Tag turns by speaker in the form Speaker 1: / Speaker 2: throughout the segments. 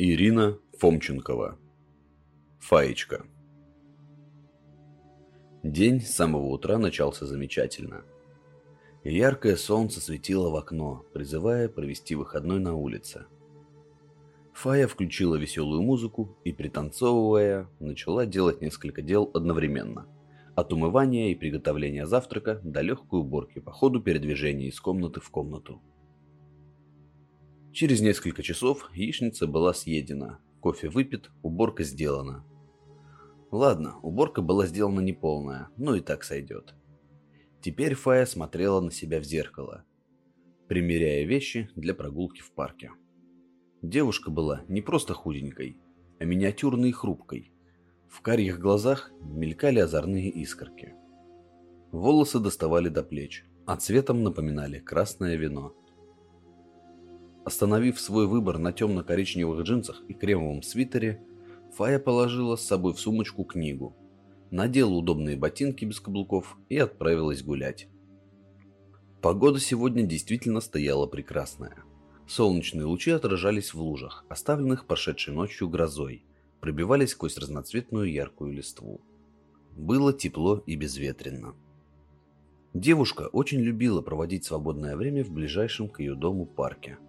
Speaker 1: Ирина Фомченкова. Фаечка. День с самого утра начался замечательно. Яркое солнце светило в окно, призывая провести выходной на улице. Фая включила веселую музыку и, пританцовывая, начала делать несколько дел одновременно. От умывания и приготовления завтрака до легкой уборки по ходу передвижения из комнаты в комнату. Через несколько часов яичница была съедена, кофе выпит, уборка сделана. Ладно, уборка была сделана неполная, но и так сойдет. Теперь Фая смотрела на себя в зеркало, примеряя вещи для прогулки в парке. Девушка была не просто худенькой, а миниатюрной и хрупкой. В карих глазах мелькали озорные искорки. Волосы доставали до плеч, а цветом напоминали красное вино – Остановив свой выбор на темно-коричневых джинсах и кремовом свитере, Фая положила с собой в сумочку книгу, надела удобные ботинки без каблуков и отправилась гулять. Погода сегодня действительно стояла прекрасная. Солнечные лучи отражались в лужах, оставленных прошедшей ночью грозой, пробивались сквозь разноцветную яркую листву. Было тепло и безветренно. Девушка очень любила проводить свободное время в ближайшем к ее дому парке –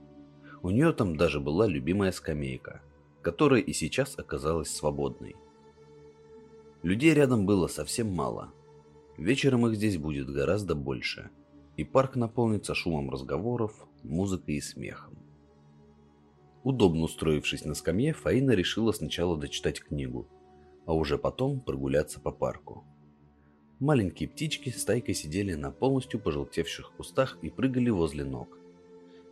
Speaker 1: у нее там даже была любимая скамейка, которая и сейчас оказалась свободной. Людей рядом было совсем мало. Вечером их здесь будет гораздо больше, и парк наполнится шумом разговоров, музыкой и смехом. Удобно устроившись на скамье, Фаина решила сначала дочитать книгу, а уже потом прогуляться по парку. Маленькие птички стайкой сидели на полностью пожелтевших кустах и прыгали возле ног.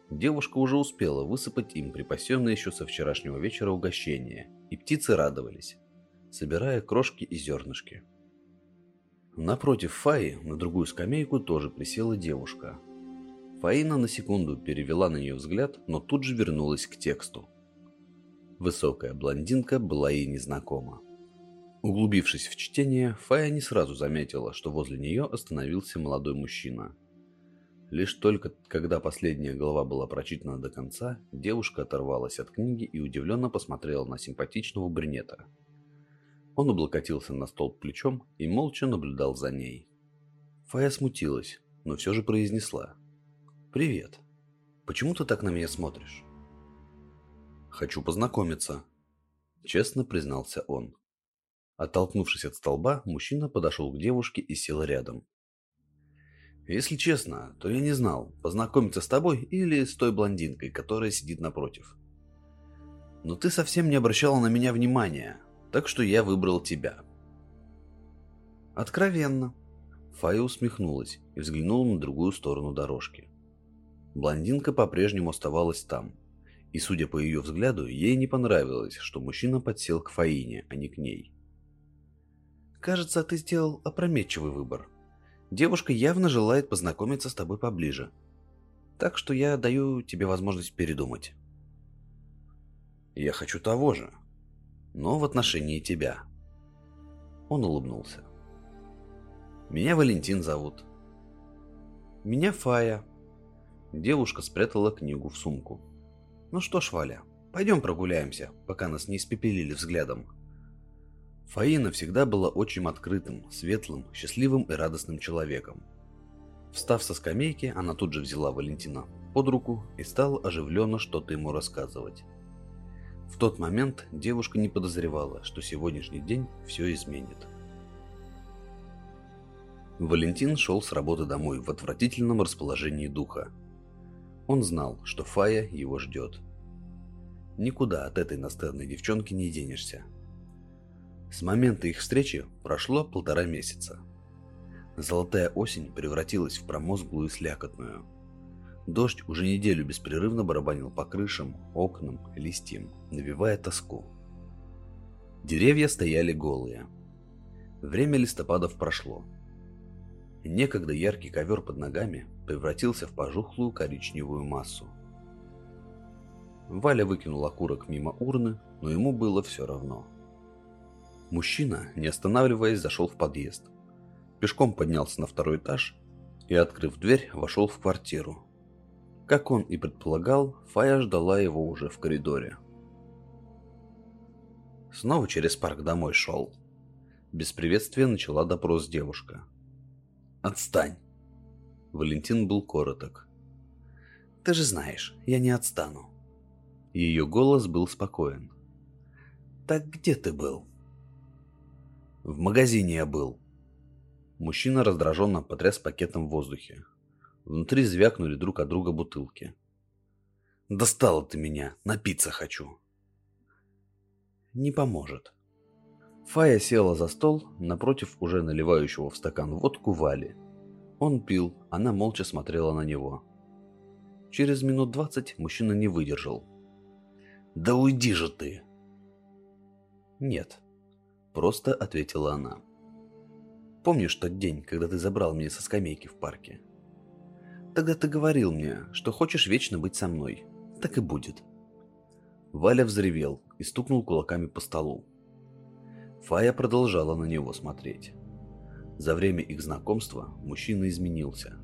Speaker 1: Девушка уже успела высыпать им припасенное еще со вчерашнего вечера угощение, и птицы радовались, собирая крошки и зернышки. Напротив Фаи на другую скамейку тоже присела девушка. Фаина на секунду перевела на нее взгляд, но тут же вернулась к тексту. Высокая блондинка была ей незнакома. Углубившись в чтение, Фая не сразу заметила, что возле нее остановился молодой мужчина – Лишь только когда последняя глава была прочитана до конца, девушка оторвалась от книги и удивленно посмотрела на симпатичного брюнета. Он облокотился на столб плечом и молча наблюдал за ней. Фая смутилась, но все же произнесла. «Привет. Почему ты так на меня смотришь?» «Хочу познакомиться», — честно признался он. Оттолкнувшись от столба, мужчина подошел к девушке и сел рядом. Если честно, то я не знал, познакомиться с тобой или с той блондинкой, которая сидит напротив. Но ты совсем не обращала на меня внимания, так что я выбрал тебя. Откровенно. Фая усмехнулась и взглянула на другую сторону дорожки. Блондинка по-прежнему оставалась там, и, судя по ее взгляду, ей не понравилось, что мужчина подсел к Фаине, а не к ней. «Кажется, ты сделал опрометчивый выбор», Девушка явно желает познакомиться с тобой поближе. Так что я даю тебе возможность передумать. Я хочу того же, но в отношении тебя. Он улыбнулся. Меня Валентин зовут. Меня Фая. Девушка спрятала книгу в сумку. Ну что ж, Валя, пойдем прогуляемся, пока нас не испепелили взглядом. Фаина всегда была очень открытым, светлым, счастливым и радостным человеком. Встав со скамейки, она тут же взяла Валентина под руку и стала оживленно что-то ему рассказывать. В тот момент девушка не подозревала, что сегодняшний день все изменит. Валентин шел с работы домой в отвратительном расположении духа. Он знал, что Фая его ждет. Никуда от этой настырной девчонки не денешься. С момента их встречи прошло полтора месяца. Золотая осень превратилась в промозглую слякотную. Дождь уже неделю беспрерывно барабанил по крышам, окнам, листьям, навевая тоску. Деревья стояли голые. Время листопадов прошло. Некогда яркий ковер под ногами превратился в пожухлую коричневую массу. Валя выкинул окурок мимо урны, но ему было все равно. Мужчина, не останавливаясь, зашел в подъезд. Пешком поднялся на второй этаж и, открыв дверь, вошел в квартиру. Как он и предполагал, Фая ждала его уже в коридоре. Снова через парк домой шел. Без приветствия начала допрос девушка. «Отстань!» Валентин был короток. «Ты же знаешь, я не отстану». Ее голос был спокоен. «Так где ты был?» «В магазине я был». Мужчина раздраженно потряс пакетом в воздухе. Внутри звякнули друг от друга бутылки. «Достала ты меня, напиться хочу». «Не поможет». Фая села за стол напротив уже наливающего в стакан водку Вали. Он пил, она молча смотрела на него. Через минут двадцать мужчина не выдержал. «Да уйди же ты!» «Нет», — просто ответила она. «Помнишь тот день, когда ты забрал меня со скамейки в парке? Тогда ты говорил мне, что хочешь вечно быть со мной. Так и будет». Валя взревел и стукнул кулаками по столу. Фая продолжала на него смотреть. За время их знакомства мужчина изменился.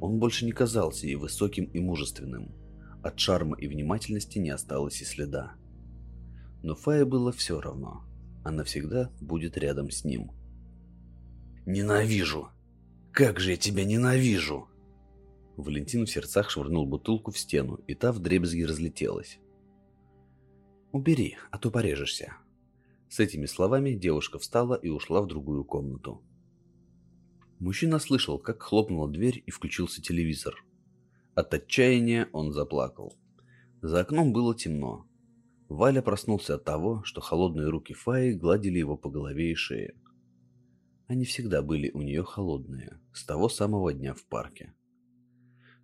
Speaker 1: Он больше не казался ей высоким и мужественным. От шарма и внимательности не осталось и следа. Но Фае было все равно. Она всегда будет рядом с ним. «Ненавижу! Как же я тебя ненавижу!» Валентин в сердцах швырнул бутылку в стену, и та вдребезги разлетелась. «Убери, а то порежешься», с этими словами девушка встала и ушла в другую комнату. Мужчина слышал, как хлопнула дверь и включился телевизор. От отчаяния он заплакал. За окном было темно. Валя проснулся от того, что холодные руки Фаи гладили его по голове и шее. Они всегда были у нее холодные, с того самого дня в парке.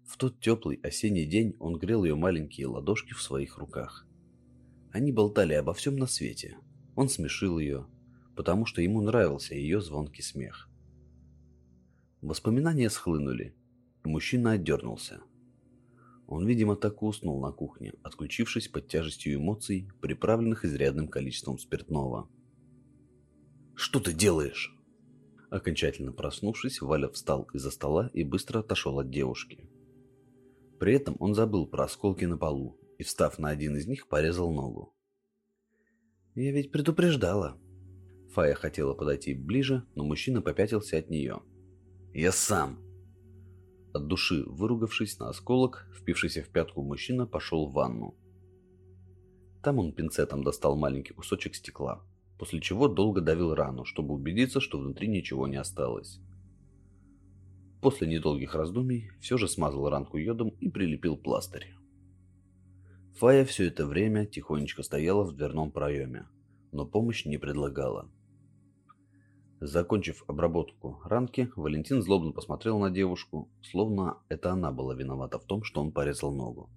Speaker 1: В тот теплый осенний день он грел ее маленькие ладошки в своих руках. Они болтали обо всем на свете, он смешил ее, потому что ему нравился ее звонкий смех. Воспоминания схлынули, и мужчина отдернулся. Он, видимо, так и уснул на кухне, отключившись под тяжестью эмоций, приправленных изрядным количеством спиртного. «Что ты делаешь?» Окончательно проснувшись, Валя встал из-за стола и быстро отошел от девушки. При этом он забыл про осколки на полу и, встав на один из них, порезал ногу. «Я ведь предупреждала». Фая хотела подойти ближе, но мужчина попятился от нее. «Я сам!» От души выругавшись на осколок, впившийся в пятку мужчина пошел в ванну. Там он пинцетом достал маленький кусочек стекла, после чего долго давил рану, чтобы убедиться, что внутри ничего не осталось. После недолгих раздумий все же смазал ранку йодом и прилепил пластырь. Фая все это время тихонечко стояла в дверном проеме, но помощь не предлагала. Закончив обработку ранки, Валентин злобно посмотрел на девушку, словно это она была виновата в том, что он порезал ногу.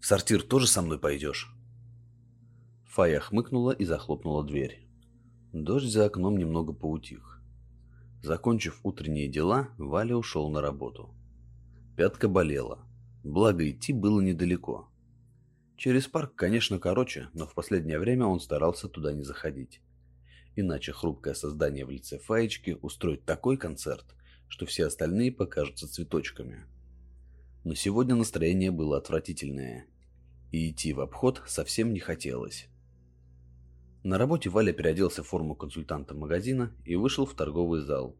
Speaker 1: «В сортир тоже со мной пойдешь?» Фая хмыкнула и захлопнула дверь. Дождь за окном немного поутих. Закончив утренние дела, Валя ушел на работу. Пятка болела, Благо идти было недалеко. Через парк, конечно, короче, но в последнее время он старался туда не заходить. Иначе хрупкое создание в лице Фаечки устроит такой концерт, что все остальные покажутся цветочками. Но сегодня настроение было отвратительное, и идти в обход совсем не хотелось. На работе Валя переоделся в форму консультанта магазина и вышел в торговый зал.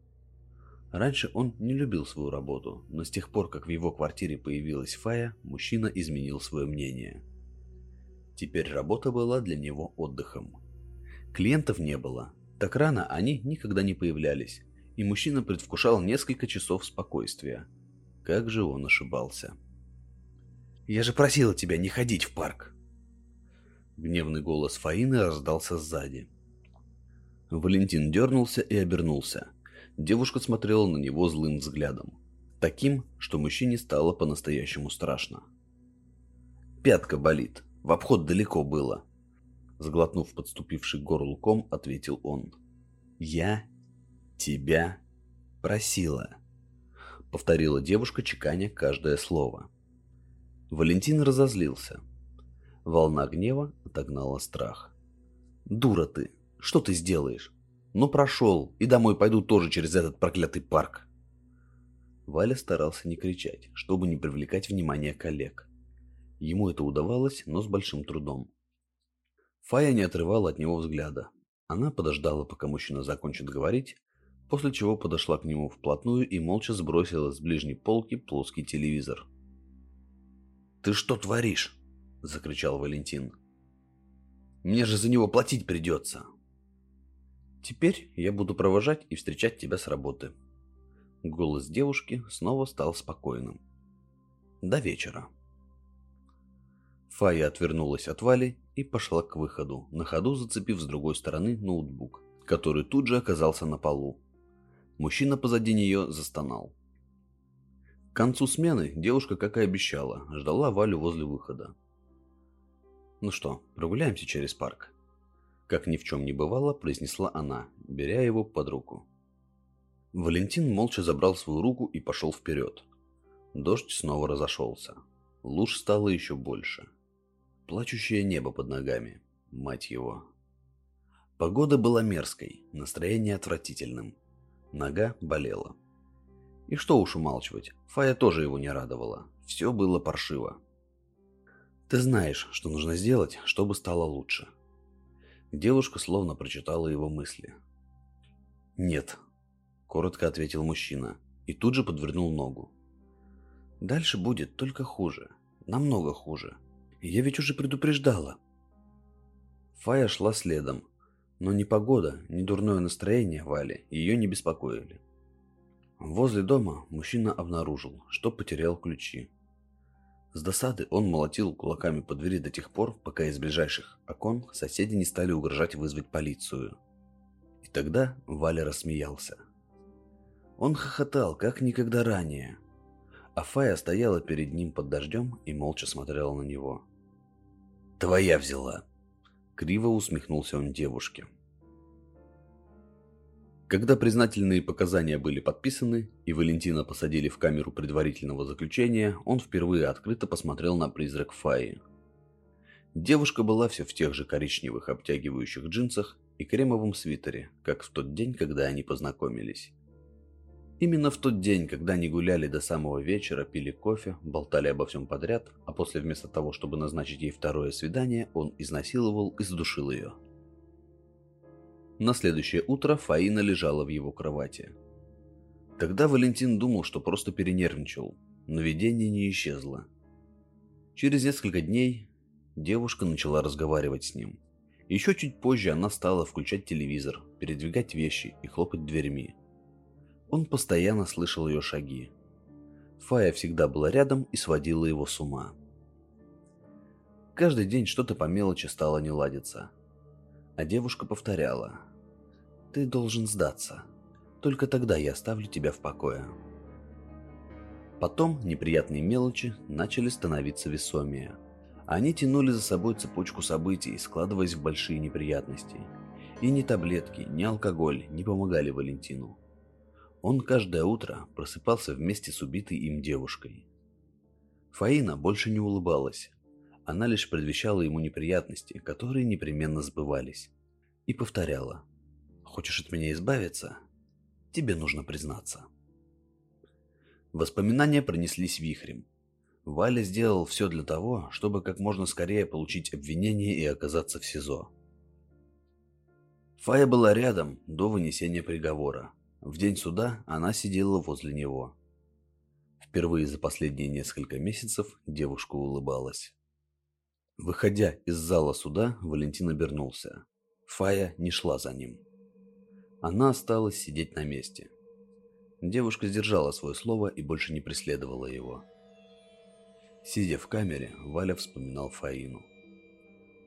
Speaker 1: Раньше он не любил свою работу, но с тех пор, как в его квартире появилась Фая, мужчина изменил свое мнение. Теперь работа была для него отдыхом. Клиентов не было. Так рано они никогда не появлялись, и мужчина предвкушал несколько часов спокойствия. Как же он ошибался. «Я же просила тебя не ходить в парк!» Гневный голос Фаины раздался сзади. Валентин дернулся и обернулся. Девушка смотрела на него злым взглядом. Таким, что мужчине стало по-настоящему страшно. «Пятка болит. В обход далеко было». Сглотнув подступивший горлу ком, ответил он. «Я тебя просила», — повторила девушка, чеканя каждое слово. Валентин разозлился. Волна гнева отогнала страх. «Дура ты! Что ты сделаешь? но прошел, и домой пойду тоже через этот проклятый парк. Валя старался не кричать, чтобы не привлекать внимание коллег. Ему это удавалось, но с большим трудом. Фая не отрывала от него взгляда. Она подождала, пока мужчина закончит говорить, после чего подошла к нему вплотную и молча сбросила с ближней полки плоский телевизор. «Ты что творишь?» – закричал Валентин. «Мне же за него платить придется!» «Теперь я буду провожать и встречать тебя с работы». Голос девушки снова стал спокойным. «До вечера». Фая отвернулась от Вали и пошла к выходу, на ходу зацепив с другой стороны ноутбук, который тут же оказался на полу. Мужчина позади нее застонал. К концу смены девушка, как и обещала, ждала Валю возле выхода. «Ну что, прогуляемся через парк?» Как ни в чем не бывало, произнесла она, беря его под руку. Валентин молча забрал свою руку и пошел вперед. Дождь снова разошелся. Луж стало еще больше. Плачущее небо под ногами. Мать его. Погода была мерзкой, настроение отвратительным. Нога болела. И что уж умалчивать, Фая тоже его не радовала. Все было паршиво. Ты знаешь, что нужно сделать, чтобы стало лучше. Девушка словно прочитала его мысли. Нет, коротко ответил мужчина и тут же подвернул ногу. Дальше будет только хуже, намного хуже. Я ведь уже предупреждала. Фая шла следом, но ни погода, ни дурное настроение Вали ее не беспокоили. Возле дома мужчина обнаружил, что потерял ключи. С досады он молотил кулаками по двери до тех пор, пока из ближайших окон соседи не стали угрожать вызвать полицию. И тогда Валя рассмеялся. Он хохотал, как никогда ранее – а Фая стояла перед ним под дождем и молча смотрела на него. «Твоя взяла!» Криво усмехнулся он девушке. Когда признательные показания были подписаны и Валентина посадили в камеру предварительного заключения, он впервые открыто посмотрел на призрак Фаи. Девушка была все в тех же коричневых обтягивающих джинсах и кремовом свитере, как в тот день, когда они познакомились. Именно в тот день, когда они гуляли до самого вечера, пили кофе, болтали обо всем подряд, а после вместо того, чтобы назначить ей второе свидание, он изнасиловал и задушил ее. На следующее утро Фаина лежала в его кровати. Тогда Валентин думал, что просто перенервничал, но видение не исчезло. Через несколько дней девушка начала разговаривать с ним. Еще чуть позже она стала включать телевизор, передвигать вещи и хлопать дверьми. Он постоянно слышал ее шаги. Фая всегда была рядом и сводила его с ума. Каждый день что-то по мелочи стало не ладиться. А девушка повторяла. «Ты должен сдаться. Только тогда я оставлю тебя в покое». Потом неприятные мелочи начали становиться весомее. Они тянули за собой цепочку событий, складываясь в большие неприятности. И ни таблетки, ни алкоголь не помогали Валентину. Он каждое утро просыпался вместе с убитой им девушкой. Фаина больше не улыбалась. Она лишь предвещала ему неприятности, которые непременно сбывались. И повторяла. «Хочешь от меня избавиться? Тебе нужно признаться». Воспоминания пронеслись вихрем. Валя сделал все для того, чтобы как можно скорее получить обвинение и оказаться в СИЗО. Фая была рядом до вынесения приговора, в день суда она сидела возле него. Впервые за последние несколько месяцев девушка улыбалась. Выходя из зала суда, Валентин обернулся. Фая не шла за ним. Она осталась сидеть на месте. Девушка сдержала свое слово и больше не преследовала его. Сидя в камере, Валя вспоминал Фаину.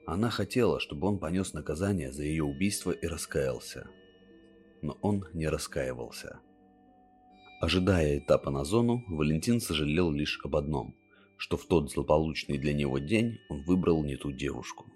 Speaker 1: Она хотела, чтобы он понес наказание за ее убийство и раскаялся но он не раскаивался. Ожидая этапа на зону, Валентин сожалел лишь об одном, что в тот злополучный для него день он выбрал не ту девушку.